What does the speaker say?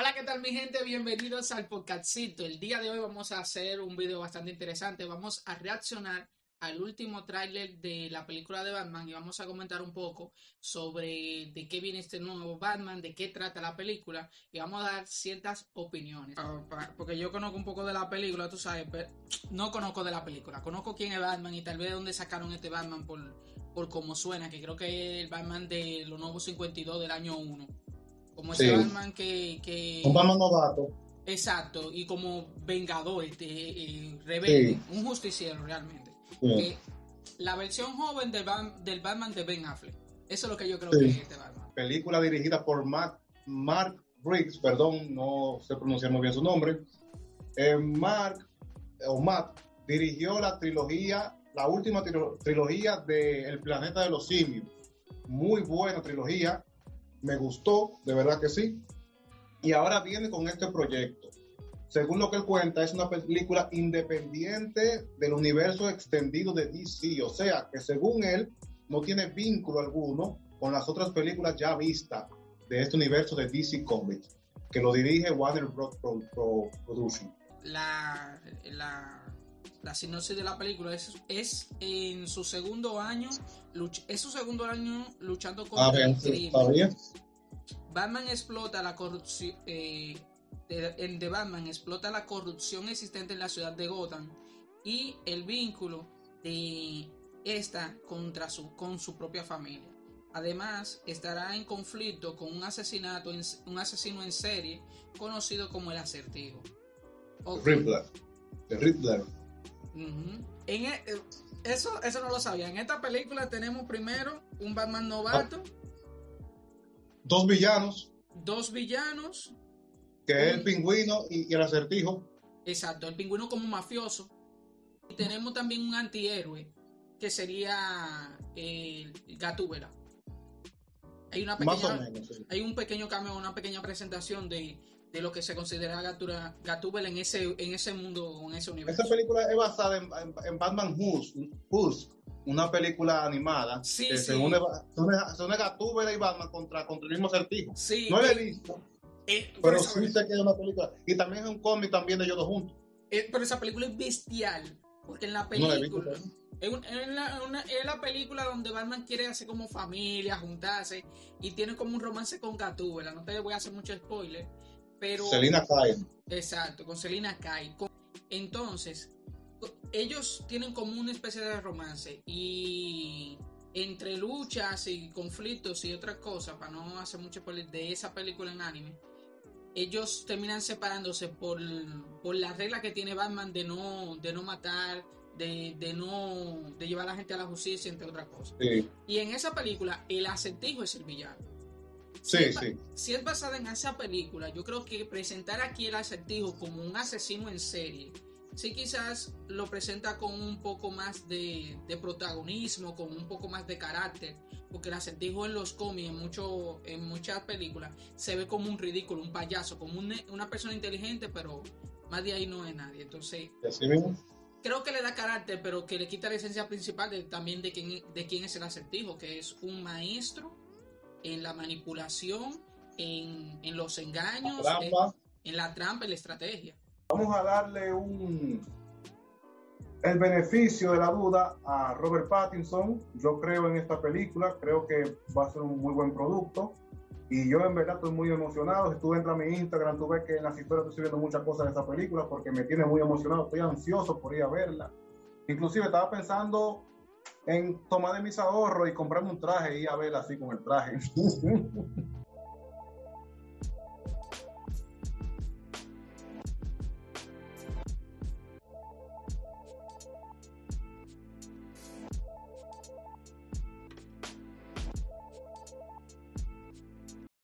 Hola, ¿qué tal mi gente? Bienvenidos al podcastito. El día de hoy vamos a hacer un video bastante interesante. Vamos a reaccionar al último tráiler de la película de Batman y vamos a comentar un poco sobre de qué viene este nuevo Batman, de qué trata la película y vamos a dar ciertas opiniones. Ah, porque yo conozco un poco de la película, tú sabes, pero no conozco de la película, conozco quién es Batman y tal vez de dónde sacaron este Batman por, por cómo suena, que creo que es el Batman de los nuevos 52 del año 1. Como ese Batman que, Un Batman novato. Exacto, y como vengador, este, eh, rebelde, un justiciero realmente la versión joven del, Batman de Ben Affleck. Eso es lo que yo creo que es este Batman. Película dirigida por Mark, Mark Briggs, perdón, no sé pronunciar muy bien su nombre. Eh, Mark, o Matt, dirigió la trilogía, la última trilogía de El planeta de los simios. Muy buena trilogía, me gustó, de verdad que sí. Y ahora viene con este proyecto según lo que él cuenta, es una película independiente del universo extendido de DC. O sea, que según él, no tiene vínculo alguno con las otras películas ya vistas de este universo de DC Comics, que lo dirige Warner Bros. Production. La, la, la sinopsis de la película es, es en su segundo año, es su segundo año luchando contra el crimen. Batman explota la corrupción. Eh, The Batman explota la corrupción existente en la ciudad de Gotham y el vínculo de esta contra su, con su propia familia. Además, estará en conflicto con un asesinato, un asesino en serie conocido como el acertijo. Riddler. Riddler. En e, eh, eso, eso no lo sabía. En esta película tenemos primero un Batman novato. Dos villanos. Dos villanos que es el pingüino y, el acertijo. Exacto, el pingüino como mafioso. Y tenemos también un antihéroe, que sería el Gatúbela. Hay, una pequeña, hay un pequeño cambio, una pequeña presentación de, lo que se considera Gatúbela en ese, en ese mundo, en ese universo. Esta película es basada en, Batman Who's, una película animada. Sí, que sí. Se une, Gatúbela y Batman contra, contra el mismo acertijo. Sí. No lo he visto eh, pero sí sé que es una película. Y también es un cómic también de ellos dos juntos. Eh, pero esa película es bestial. Porque en la película. es, la, película donde Batman quiere hacer como familia, juntarse. Y tiene como un romance con Gatúbela. No te voy a hacer mucho spoiler. Pero. Selina Kai. Exacto, con Selina Kai. Entonces, ellos tienen como una especie de romance. Y entre luchas y conflictos y otras cosas, para no hacer mucho spoiler de esa película en anime, ellos terminan separándose por, por la regla que tiene Batman de no, de no matar, de, de, no de llevar a la gente a la justicia, entre otras cosas. Y en esa película, el acertijo es el villano. Sí, si sí. si es basada en esa película, yo creo que presentar aquí el acertijo como un asesino en serie sí quizás lo presenta con un poco más de, protagonismo, con un poco más de carácter, porque el acertijo en los cómics, en, mucho, en muchas películas, se ve como un ridículo, un payaso, como una persona inteligente, pero más de ahí no es nadie. Entonces, creo que le da carácter, pero que le quita la esencia principal también de quién, de quién es el acertijo, que es un maestro en la manipulación, en, los engaños, en la trampa, en la estrategia. Vamos a darle un el beneficio de la duda a Robert Pattinson. Yo creo en esta película, creo que va a ser un muy buen producto. Y yo en verdad estoy muy emocionado. Si tú entras a mi Instagram, tú ves que en las historias estoy viendo muchas cosas de esta película porque me tiene muy emocionado. Estoy ansioso por ir a verla. Inclusive estaba pensando en tomar de mis ahorros y comprarme un traje y ir a verla así con el traje.